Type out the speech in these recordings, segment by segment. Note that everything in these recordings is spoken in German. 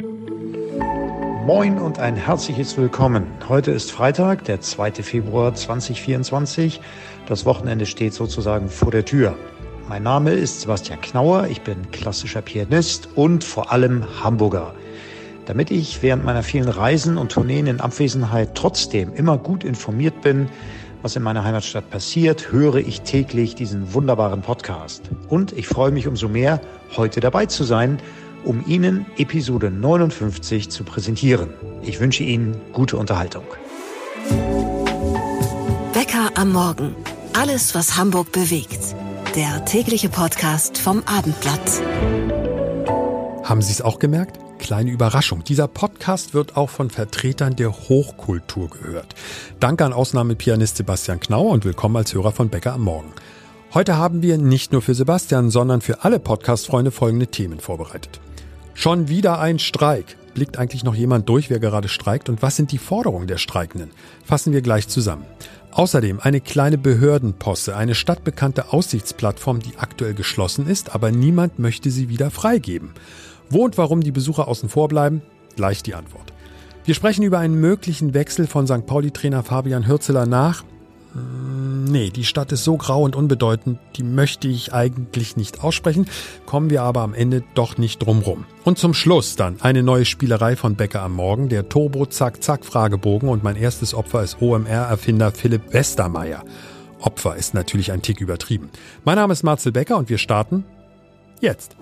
Moin und ein herzliches Willkommen. Heute ist Freitag, der 2. Februar 2024. Das Wochenende steht sozusagen vor der Tür. Mein Name ist Sebastian Knauer, ich bin klassischer Pianist und vor allem Hamburger. Damit ich während meiner vielen Reisen und Tourneen in Abwesenheit trotzdem immer gut informiert bin, was in meiner Heimatstadt passiert, höre ich täglich diesen wunderbaren Podcast. Und ich freue mich umso mehr, heute dabei zu sein, um Ihnen Episode 59 zu präsentieren. Ich wünsche Ihnen gute Unterhaltung. Bäcker am Morgen. Alles, was Hamburg bewegt. Der tägliche Podcast vom Abendblatt. Haben Sie es auch gemerkt? Kleine Überraschung. Dieser Podcast wird auch von Vertretern der Hochkultur gehört. Danke an Ausnahmepianist Sebastian Knauer und willkommen als Hörer von Bäcker am Morgen. Heute haben wir nicht nur für Sebastian, sondern für alle Podcast-Freunde folgende Themen vorbereitet. Schon wieder ein Streik. Blickt eigentlich noch jemand durch, wer gerade streikt und was sind die Forderungen der Streikenden? Fassen wir gleich zusammen. Außerdem eine kleine Behördenposse, eine stadtbekannte Aussichtsplattform, die aktuell geschlossen ist, aber niemand möchte sie wieder freigeben. Wo und warum die Besucher außen vor bleiben? Gleich die Antwort. Wir sprechen über einen möglichen Wechsel von St. Pauli-Trainer Fabian Hürzeler nach. Hm, nee, die Stadt ist so grau und unbedeutend, die möchte ich eigentlich nicht aussprechen, kommen wir aber am Ende doch nicht drumrum. Und zum Schluss dann eine neue Spielerei von Becker am Morgen, der Turbo Zack Zack Fragebogen und mein erstes Opfer ist OMR-Erfinder Philipp Westermeier. Opfer ist natürlich ein Tick übertrieben. Mein Name ist Marcel Becker und wir starten jetzt.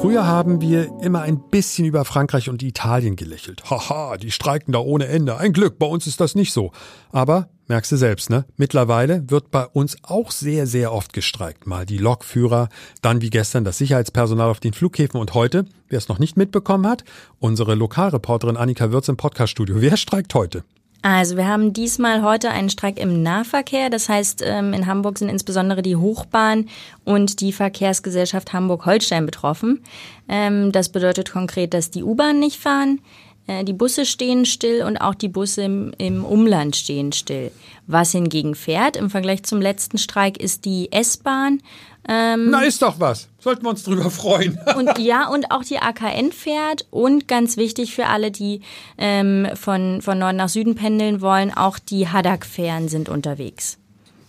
Früher haben wir immer ein bisschen über Frankreich und Italien gelächelt. Haha, die streiken da ohne Ende. Ein Glück, bei uns ist das nicht so. Aber, merkst du selbst, ne? Mittlerweile wird bei uns auch sehr, sehr oft gestreikt. Mal die Lokführer, dann wie gestern das Sicherheitspersonal auf den Flughäfen und heute, wer es noch nicht mitbekommen hat, unsere Lokalreporterin Annika Würz im Podcaststudio. Wer streikt heute? Also wir haben diesmal heute einen Streik im Nahverkehr. Das heißt, ähm, in Hamburg sind insbesondere die Hochbahn und die Verkehrsgesellschaft Hamburg-Holstein betroffen. Ähm, das bedeutet konkret, dass die U-Bahn nicht fahren, die Busse stehen still und auch die Busse im, im Umland stehen still. Was hingegen fährt im Vergleich zum letzten Streik ist die S-Bahn. Ähm, Na, ist doch was. Sollten wir uns drüber freuen. und ja, und auch die AKN fährt. Und ganz wichtig für alle, die ähm, von, von Norden nach Süden pendeln wollen, auch die Haddock-Fähren sind unterwegs.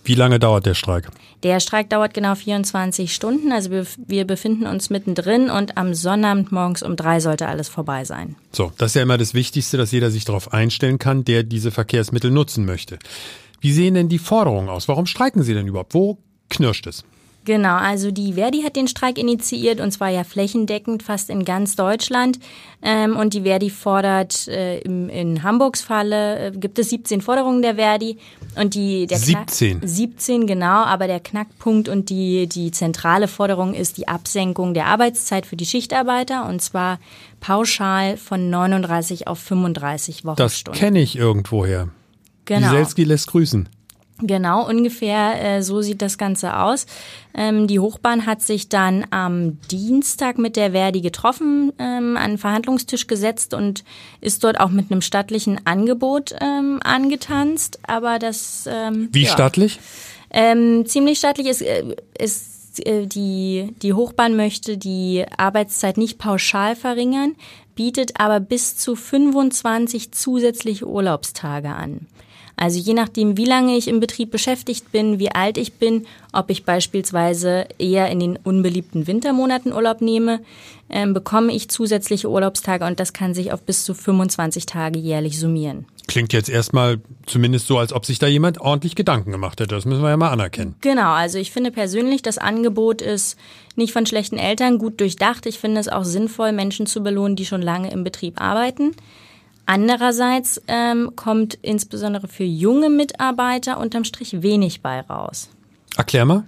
Wie lange dauert der Streik? Der Streik dauert genau 24 Stunden. Also wir, wir, befinden uns mittendrin und am Sonnabend morgens um drei sollte alles vorbei sein. So, das ist ja immer das Wichtigste, dass jeder sich darauf einstellen kann, der diese Verkehrsmittel nutzen möchte. Wie sehen denn die Forderungen aus? Warum streiken Sie denn überhaupt? Wo knirscht es? Genau, also die Verdi hat den Streik initiiert und zwar ja flächendeckend fast in ganz Deutschland. Ähm, und die Verdi fordert äh, in Hamburgs Falle äh, gibt es 17 Forderungen der Verdi und die der 17 Knack, 17 genau, aber der Knackpunkt und die die zentrale Forderung ist die Absenkung der Arbeitszeit für die Schichtarbeiter und zwar pauschal von 39 auf 35 Wochenstunden. Das kenne ich irgendwoher. Genau. Wieselski lässt grüßen. Genau, ungefähr äh, so sieht das Ganze aus. Ähm, die Hochbahn hat sich dann am Dienstag mit der Verdi getroffen, ähm, an den Verhandlungstisch gesetzt und ist dort auch mit einem stattlichen Angebot ähm, angetanzt. Aber das ähm, wie ja, stattlich? Ähm, ziemlich stattlich ist, äh, ist äh, die die Hochbahn möchte die Arbeitszeit nicht pauschal verringern, bietet aber bis zu 25 zusätzliche Urlaubstage an. Also je nachdem, wie lange ich im Betrieb beschäftigt bin, wie alt ich bin, ob ich beispielsweise eher in den unbeliebten Wintermonaten Urlaub nehme, ähm, bekomme ich zusätzliche Urlaubstage und das kann sich auf bis zu 25 Tage jährlich summieren. Klingt jetzt erstmal zumindest so, als ob sich da jemand ordentlich Gedanken gemacht hätte. Das müssen wir ja mal anerkennen. Genau, also ich finde persönlich, das Angebot ist nicht von schlechten Eltern gut durchdacht. Ich finde es auch sinnvoll, Menschen zu belohnen, die schon lange im Betrieb arbeiten. Andererseits ähm, kommt insbesondere für junge Mitarbeiter unterm Strich wenig bei raus. Erklär mal.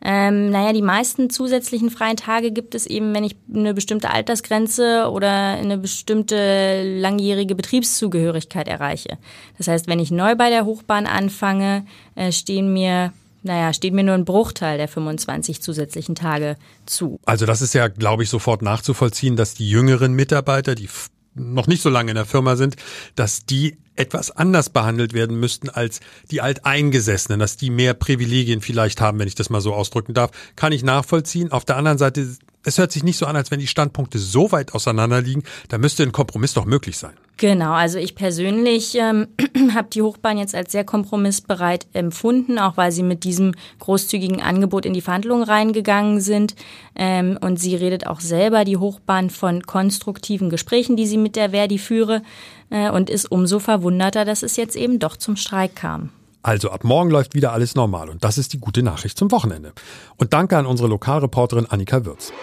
Ähm, naja, die meisten zusätzlichen freien Tage gibt es eben, wenn ich eine bestimmte Altersgrenze oder eine bestimmte langjährige Betriebszugehörigkeit erreiche. Das heißt, wenn ich neu bei der Hochbahn anfange, äh, stehen mir naja, steht mir nur ein Bruchteil der 25 zusätzlichen Tage zu. Also das ist ja, glaube ich, sofort nachzuvollziehen, dass die jüngeren Mitarbeiter, die noch nicht so lange in der Firma sind, dass die etwas anders behandelt werden müssten als die Alteingesessenen, dass die mehr Privilegien vielleicht haben, wenn ich das mal so ausdrücken darf, kann ich nachvollziehen. Auf der anderen Seite Es hört sich nicht so an, als wenn die Standpunkte so weit auseinander liegen. Da müsste ein Kompromiss doch möglich sein. Genau, also ich persönlich ähm, habe die Hochbahn jetzt als sehr kompromissbereit empfunden, auch weil sie mit diesem großzügigen Angebot in die Verhandlungen reingegangen sind. Ähm, und sie redet auch selber, die Hochbahn, von konstruktiven Gesprächen, die sie mit der Verdi führe äh, und ist umso verwunderter, dass es jetzt eben doch zum Streik kam. Also ab morgen läuft wieder alles normal und das ist die gute Nachricht zum Wochenende. Und danke an unsere Lokalreporterin Annika Würz.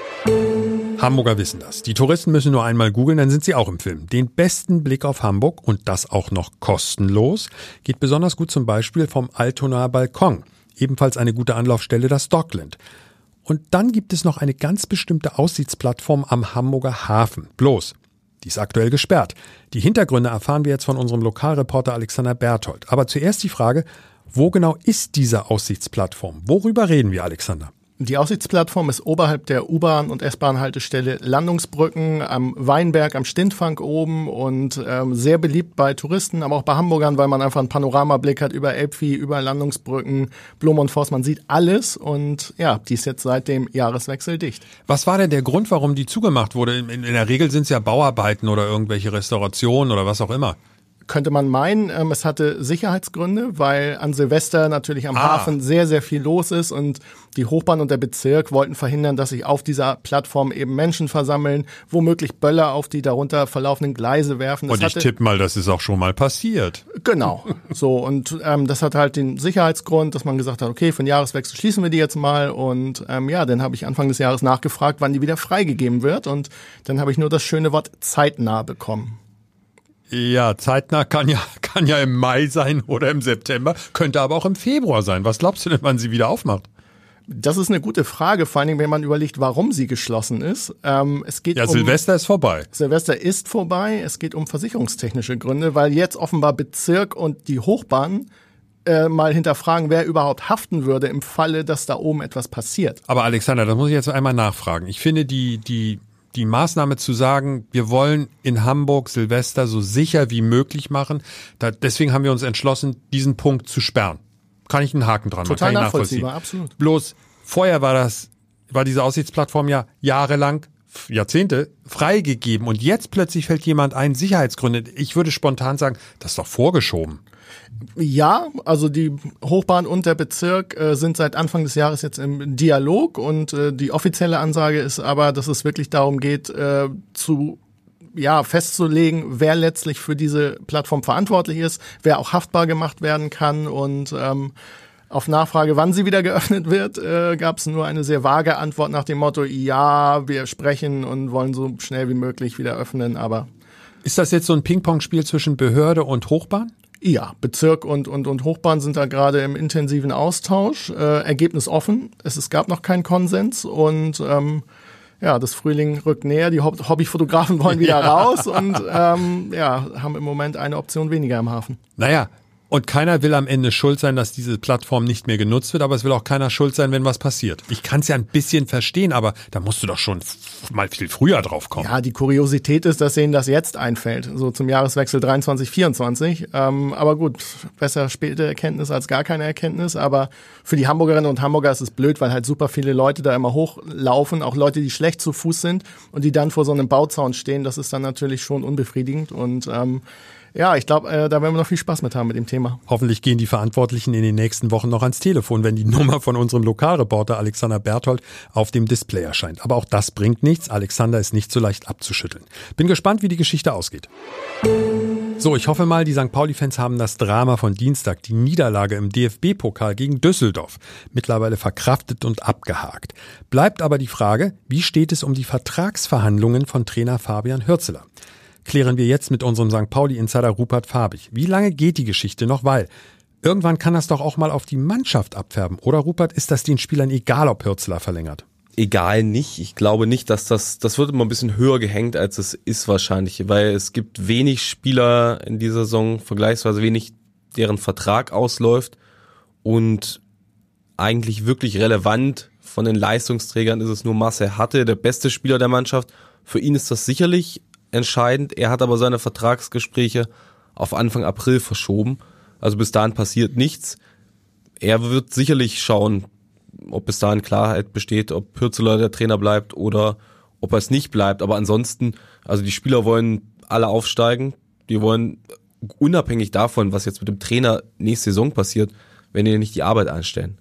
Hamburger wissen das. Die Touristen müssen nur einmal googeln, dann sind sie auch im Film. Den besten Blick auf Hamburg und das auch noch kostenlos geht besonders gut zum Beispiel vom Altonaer Balkon. Ebenfalls eine gute Anlaufstelle das Dockland. Und dann gibt es noch eine ganz bestimmte Aussichtsplattform am Hamburger Hafen. Bloß, die ist aktuell gesperrt. Die Hintergründe erfahren wir jetzt von unserem Lokalreporter Alexander Berthold. Aber zuerst die Frage, wo genau ist diese Aussichtsplattform? Worüber reden wir, Alexander? Die Aussichtsplattform ist oberhalb der U-Bahn- und S-Bahn-Haltestelle Landungsbrücken am Weinberg, am Stintfang oben und ähm, sehr beliebt bei Touristen, aber auch bei Hamburgern, weil man einfach einen Panoramablick hat über Elbvieh, über Landungsbrücken, Blum und Forst. Man sieht alles und ja, die ist jetzt seit dem Jahreswechsel dicht. Was war denn der Grund, warum die zugemacht wurde? In, in der Regel sind es ja Bauarbeiten oder irgendwelche Restaurationen oder was auch immer könnte man meinen, ähm, es hatte Sicherheitsgründe, weil an Silvester natürlich am ah. Hafen sehr, sehr viel los ist und die Hochbahn und der Bezirk wollten verhindern, dass sich auf dieser Plattform eben Menschen versammeln, womöglich Böller auf die darunter verlaufenden Gleise werfen. Das und ich tippe mal, das ist auch schon mal passiert. Genau. so, und ähm, das hat halt den Sicherheitsgrund, dass man gesagt hat, okay, für den Jahreswechsel schließen wir die jetzt mal. Und ähm, ja, dann habe ich Anfang des Jahres nachgefragt, wann die wieder freigegeben wird. Und dann habe ich nur das schöne Wort zeitnah bekommen. Ja, zeitnah kann ja, kann ja im Mai sein oder im September, könnte aber auch im Februar sein. Was glaubst du denn, wann sie wieder aufmacht? Das ist eine gute Frage, vor allen Dingen, wenn man überlegt, warum sie geschlossen ist. Ähm, es geht ja, um, Silvester ist vorbei. Silvester ist vorbei. Es geht um versicherungstechnische Gründe, weil jetzt offenbar Bezirk und die Hochbahn äh, mal hinterfragen, wer überhaupt haften würde im Falle, dass da oben etwas passiert. Aber Alexander, das muss ich jetzt einmal nachfragen. Ich finde die, die die Maßnahme zu sagen, wir wollen in Hamburg Silvester so sicher wie möglich machen. Da, deswegen haben wir uns entschlossen, diesen Punkt zu sperren. Kann ich einen Haken dran machen. Total nachvollziehbar, absolut. Bloß vorher war das, war diese Aussichtsplattform ja jahrelang Jahrzehnte freigegeben und jetzt plötzlich fällt jemand ein, Sicherheitsgründe. Ich würde spontan sagen, das ist doch vorgeschoben. Ja, also die Hochbahn und der Bezirk äh, sind seit Anfang des Jahres jetzt im Dialog und äh, die offizielle Ansage ist aber, dass es wirklich darum geht, äh, zu ja, festzulegen, wer letztlich für diese Plattform verantwortlich ist, wer auch haftbar gemacht werden kann und ähm, auf Nachfrage, wann sie wieder geöffnet wird, äh, gab es nur eine sehr vage Antwort nach dem Motto, ja, wir sprechen und wollen so schnell wie möglich wieder öffnen, aber. Ist das jetzt so ein Ping-Pong-Spiel zwischen Behörde und Hochbahn? Ja, Bezirk und, und, und Hochbahn sind da gerade im intensiven Austausch. Äh, Ergebnis offen. Es, es gab noch keinen Konsens und ähm, ja, das Frühling rückt näher. Die Hobbyfotografen wollen wieder ja. raus und ähm, ja, haben im Moment eine Option weniger im Hafen. Naja, und keiner will am Ende schuld sein, dass diese Plattform nicht mehr genutzt wird, aber es will auch keiner schuld sein, wenn was passiert. Ich kann es ja ein bisschen verstehen, aber da musst du doch schon mal viel früher drauf kommen. Ja, die Kuriosität ist, dass ihnen das jetzt einfällt, so zum Jahreswechsel 23, 24. Ähm, aber gut, besser späte Erkenntnis als gar keine Erkenntnis. Aber für die Hamburgerinnen und Hamburger ist es blöd, weil halt super viele Leute da immer hochlaufen, auch Leute, die schlecht zu Fuß sind und die dann vor so einem Bauzaun stehen. Das ist dann natürlich schon unbefriedigend und ähm, ja, ich glaube, äh, da werden wir noch viel Spaß mit haben mit dem Thema. Hoffentlich gehen die Verantwortlichen in den nächsten Wochen noch ans Telefon, wenn die Nummer von unserem Lokalreporter Alexander Berthold auf dem Display erscheint. Aber auch das bringt nichts. Alexander ist nicht so leicht abzuschütteln. Bin gespannt, wie die Geschichte ausgeht. So, ich hoffe mal, die St. Pauli-Fans haben das Drama von Dienstag, die Niederlage im DFB-Pokal gegen Düsseldorf, mittlerweile verkraftet und abgehakt. Bleibt aber die Frage, wie steht es um die Vertragsverhandlungen von Trainer Fabian Hürzeler? Klären wir jetzt mit unserem St. Pauli-Insider Rupert Farbig. Wie lange geht die Geschichte noch? Weil irgendwann kann das doch auch mal auf die Mannschaft abfärben. Oder Rupert, ist das den Spielern egal, ob Hürzler verlängert? Egal nicht. Ich glaube nicht, dass das, das wird immer ein bisschen höher gehängt, als es ist wahrscheinlich, weil es gibt wenig Spieler in dieser Saison, vergleichsweise wenig, deren Vertrag ausläuft und eigentlich wirklich relevant von den Leistungsträgern ist es nur Marcel Hatte, der beste Spieler der Mannschaft. Für ihn ist das sicherlich entscheidend. Er hat aber seine Vertragsgespräche auf Anfang April verschoben. Also bis dahin passiert nichts. Er wird sicherlich schauen, ob bis dahin Klarheit besteht, ob Hürzeler der Trainer bleibt oder ob er es nicht bleibt. Aber ansonsten, also die Spieler wollen alle aufsteigen. Die wollen unabhängig davon, was jetzt mit dem Trainer nächste Saison passiert, wenn die nicht die Arbeit einstellen.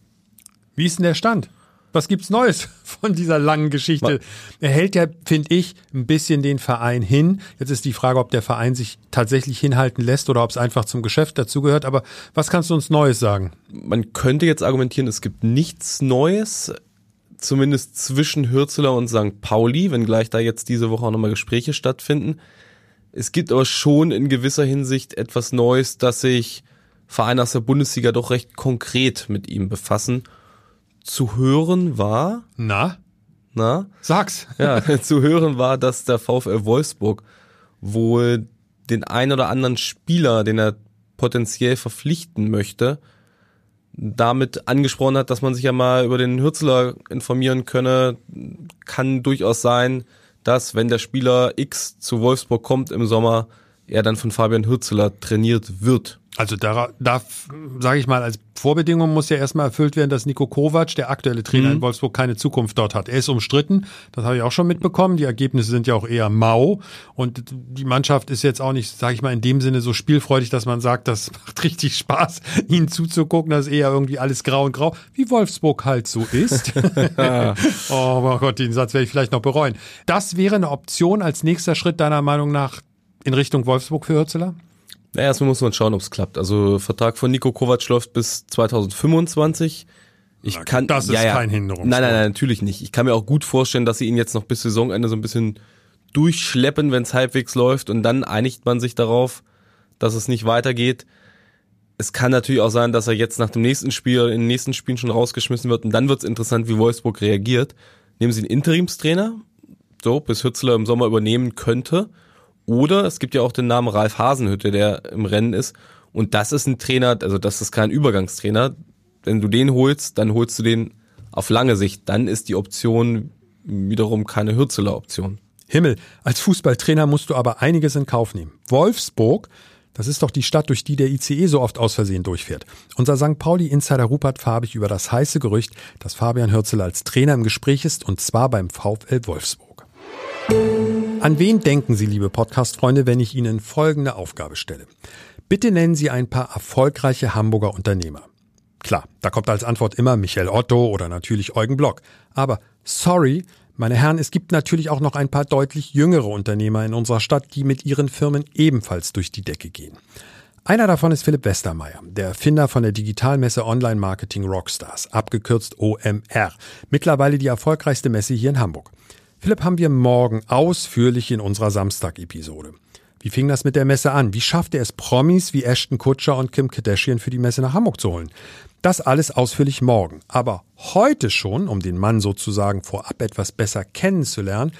Wie ist denn der Stand? Was gibt's Neues von dieser langen Geschichte? Er hält ja, finde ich, ein bisschen den Verein hin. Jetzt ist die Frage, ob der Verein sich tatsächlich hinhalten lässt oder ob es einfach zum Geschäft dazugehört. Aber was kannst du uns Neues sagen? Man könnte jetzt argumentieren, es gibt nichts Neues, zumindest zwischen Hürzeler und St. Pauli, wenngleich da jetzt diese Woche auch nochmal Gespräche stattfinden. Es gibt aber schon in gewisser Hinsicht etwas Neues, dass sich Vereine aus der Bundesliga doch recht konkret mit ihm befassen zu hören war. Na? Na? Sag's. Ja, zu hören war, dass der VfL Wolfsburg wohl den ein oder anderen Spieler, den er potenziell verpflichten möchte, damit angesprochen hat, dass man sich ja mal über den Hürzler informieren könne. Kann durchaus sein, dass wenn der Spieler X zu Wolfsburg kommt im Sommer, er dann von Fabian Hürzeler trainiert wird. Also da, da sage ich mal, als Vorbedingung muss ja erstmal erfüllt werden, dass Nico Kovac, der aktuelle Trainer mhm. in Wolfsburg, keine Zukunft dort hat. Er ist umstritten, das habe ich auch schon mitbekommen. Die Ergebnisse sind ja auch eher mau und die Mannschaft ist jetzt auch nicht, sage ich mal, in dem Sinne so spielfreudig, dass man sagt, das macht richtig Spaß, ihnen zuzugucken. Das ist eher irgendwie alles grau und grau, wie Wolfsburg halt so ist. oh mein Gott, den Satz werde ich vielleicht noch bereuen. Das wäre eine Option als nächster Schritt deiner Meinung nach in Richtung Wolfsburg für Hürzeler? Naja, erstmal muss man schauen, ob es klappt. Also Vertrag von Nico Kovac läuft bis 2025. Ich kann, das ist ja, ja. kein Hinderung. Nein, nein, nein, natürlich nicht. Ich kann mir auch gut vorstellen, dass sie ihn jetzt noch bis Saisonende so ein bisschen durchschleppen, wenn es halbwegs läuft und dann einigt man sich darauf, dass es nicht weitergeht. Es kann natürlich auch sein, dass er jetzt nach dem nächsten Spiel, in den nächsten Spielen schon rausgeschmissen wird und dann wird es interessant, wie Wolfsburg reagiert. Nehmen sie einen Interimstrainer, so, bis Hützler im Sommer übernehmen könnte oder es gibt ja auch den Namen Ralf Hasenhütte, der im Rennen ist. Und das ist ein Trainer, also das ist kein Übergangstrainer. Wenn du den holst, dann holst du den auf lange Sicht. Dann ist die Option wiederum keine Hürzeler Option. Himmel, als Fußballtrainer musst du aber einiges in Kauf nehmen. Wolfsburg, das ist doch die Stadt, durch die der ICE so oft aus Versehen durchfährt. Unser St. Pauli-Insider Rupert farbig über das heiße Gerücht, dass Fabian Hürzeler als Trainer im Gespräch ist und zwar beim VfL Wolfsburg. An wen denken Sie, liebe Podcast-Freunde, wenn ich Ihnen folgende Aufgabe stelle? Bitte nennen Sie ein paar erfolgreiche Hamburger Unternehmer. Klar, da kommt als Antwort immer Michael Otto oder natürlich Eugen Block. Aber sorry, meine Herren, es gibt natürlich auch noch ein paar deutlich jüngere Unternehmer in unserer Stadt, die mit ihren Firmen ebenfalls durch die Decke gehen. Einer davon ist Philipp Westermeier, der Erfinder von der Digitalmesse Online Marketing Rockstars, abgekürzt OMR, mittlerweile die erfolgreichste Messe hier in Hamburg. Philipp haben wir morgen ausführlich in unserer Samstag-Episode. Wie fing das mit der Messe an? Wie schafft er es, Promis wie Ashton Kutscher und Kim Kardashian für die Messe nach Hamburg zu holen? Das alles ausführlich morgen. Aber heute schon, um den Mann sozusagen vorab etwas besser kennenzulernen,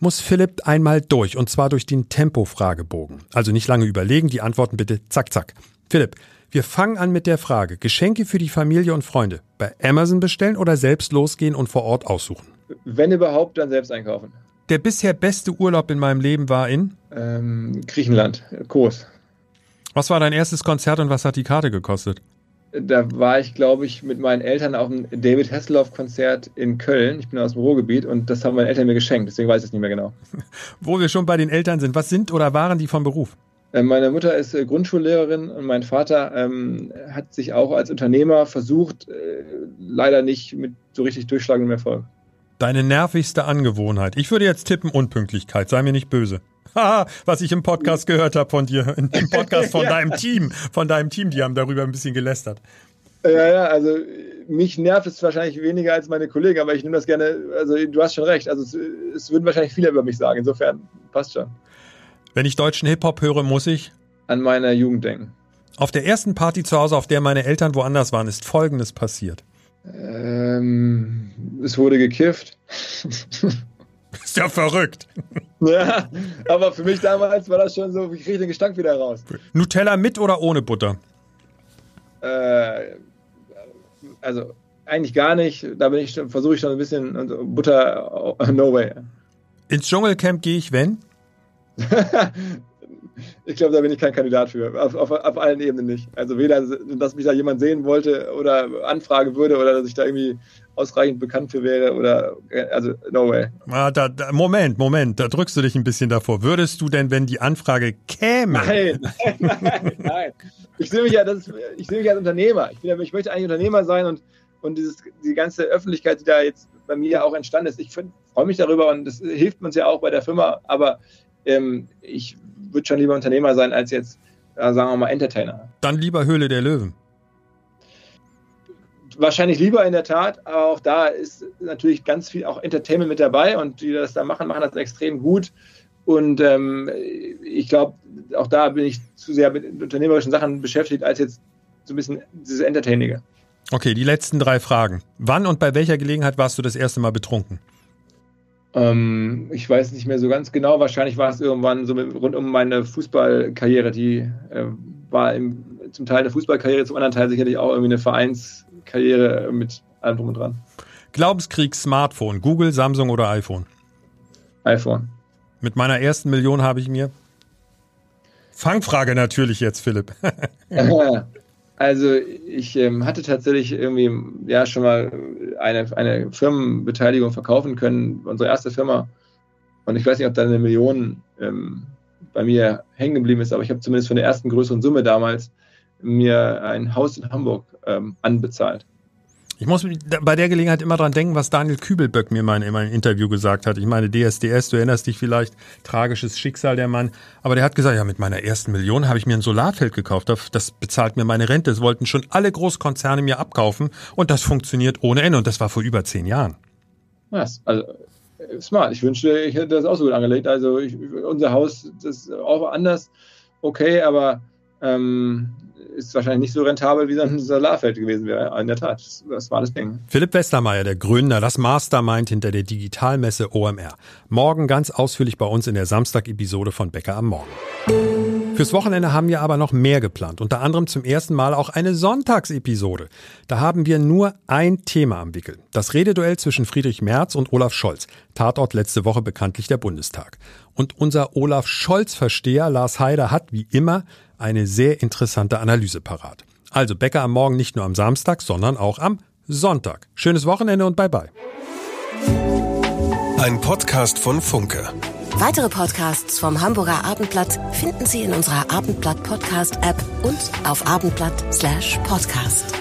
muss Philipp einmal durch, und zwar durch den Tempo-Fragebogen. Also nicht lange überlegen, die Antworten bitte zack, zack. Philipp, wir fangen an mit der Frage, Geschenke für die Familie und Freunde bei Amazon bestellen oder selbst losgehen und vor Ort aussuchen? Wenn überhaupt, dann selbst einkaufen. Der bisher beste Urlaub in meinem Leben war in? Ähm, Griechenland, Kos. Was war dein erstes Konzert und was hat die Karte gekostet? Da war ich, glaube ich, mit meinen Eltern auf dem David Hasselhoff-Konzert in Köln. Ich bin aus dem Ruhrgebiet und das haben meine Eltern mir geschenkt, deswegen weiß ich es nicht mehr genau. Wo wir schon bei den Eltern sind, was sind oder waren die von Beruf? Äh, meine Mutter ist äh, Grundschullehrerin und mein Vater ähm, hat sich auch als Unternehmer versucht, äh, leider nicht mit so richtig durchschlagendem Erfolg. Deine nervigste Angewohnheit. Ich würde jetzt tippen Unpünktlichkeit. Sei mir nicht böse. Haha, was ich im Podcast gehört habe von dir, im Podcast von ja. deinem Team, von deinem Team, die haben darüber ein bisschen gelästert. Ja, ja, also mich nervt es wahrscheinlich weniger als meine Kollegen, aber ich nehme das gerne, also du hast schon recht, also es, es würden wahrscheinlich viele über mich sagen, insofern passt schon. Wenn ich deutschen Hip-Hop höre, muss ich an meine Jugend denken. Auf der ersten Party zu Hause, auf der meine Eltern woanders waren, ist Folgendes passiert. Ähm, es wurde gekifft. Ist ja verrückt. Ja, aber für mich damals war das schon so, ich kriege den Gestank wieder raus. Nutella mit oder ohne Butter? Äh, also eigentlich gar nicht. Da bin ich versuche ich schon ein bisschen Butter, no way. Ins Dschungelcamp gehe ich, wenn? ich glaube, da bin ich kein Kandidat für. Auf, auf, auf, allen Ebenen nicht. Also weder, dass mich da jemand sehen wollte oder anfragen würde oder dass ich da irgendwie ausreichend bekannt für wäre oder also no way. Ah, da, da, Moment, Moment, da drückst du dich ein bisschen davor. Würdest du denn, wenn die Anfrage käme? Nein, nein, nein, nein. Ich sehe mich ja, das, ich sehe mich als Unternehmer. Ich, bin, ich möchte eigentlich Unternehmer sein und, und dieses, die ganze Öffentlichkeit, die da jetzt bei mir auch entstanden ist, ich freue mich darüber und das hilft uns ja auch bei der Firma, aber ähm, ich würde schon lieber Unternehmer sein als jetzt, äh, sagen wir mal, Entertainer. Dann lieber Höhle der Löwen wahrscheinlich lieber in der Tat, aber auch da ist natürlich ganz viel auch Entertainment mit dabei und die das da machen, machen das extrem gut. Und ähm, ich glaube, auch da bin ich zu sehr mit unternehmerischen Sachen beschäftigt, als jetzt so ein bisschen dieses Entertainige. Okay, die letzten drei Fragen. Wann und bei welcher Gelegenheit warst du das erste Mal betrunken? Ähm, ich weiß nicht mehr so ganz genau. Wahrscheinlich war es irgendwann so mit, rund um meine Fußballkarriere. Die äh, war im, zum Teil eine Fußballkarriere, zum anderen Teil sicherlich auch irgendwie eine Vereins- Karriere mit allem drum und dran. Glaubenskrieg Smartphone, Google, Samsung oder iPhone? iPhone. Mit meiner ersten Million habe ich mir. Fangfrage natürlich jetzt, Philipp. also ich ähm, hatte tatsächlich irgendwie ja schon mal eine, eine Firmenbeteiligung verkaufen können, unsere erste Firma. Und ich weiß nicht, ob da eine Million ähm, bei mir hängen geblieben ist, aber ich habe zumindest von der ersten größeren Summe damals mir ein Haus in Hamburg ähm, anbezahlt. Ich muss bei der Gelegenheit immer dran denken, was Daniel Kübelböck mir mal in einem Interview gesagt hat. Ich meine, DSDS, du erinnerst dich vielleicht, tragisches Schicksal der Mann. Aber der hat gesagt, ja, mit meiner ersten Million habe ich mir ein Solarfeld gekauft. Das bezahlt mir meine Rente. Das wollten schon alle Großkonzerne mir abkaufen. Und das funktioniert ohne Ende. Und das war vor über zehn Jahren. Was? Also, smart. Ich wünschte, ich hätte das auch so gut angelegt. Also, ich, unser Haus, das ist auch anders. Okay, aber ähm, ist wahrscheinlich nicht so rentabel, wie so ein Solarfeld gewesen wäre. In der Tat, das war das Ding. Philipp Westermeier, der Gründer, das Mastermind hinter der Digitalmesse OMR. Morgen ganz ausführlich bei uns in der Samstag-Episode von Bäcker am Morgen. Fürs Wochenende haben wir aber noch mehr geplant. Unter anderem zum ersten Mal auch eine Sonntagsepisode. Da haben wir nur ein Thema am Wickel. Das Rededuell zwischen Friedrich Merz und Olaf Scholz. Tatort letzte Woche bekanntlich der Bundestag. Und unser Olaf Scholz-Versteher Lars Heider hat wie immer eine sehr interessante Analyse parat. Also Bäcker am Morgen nicht nur am Samstag, sondern auch am Sonntag. Schönes Wochenende und bye bye. Ein Podcast von Funke. Weitere Podcasts vom Hamburger Abendblatt finden Sie in unserer Abendblatt Podcast App und auf abendblatt/podcast.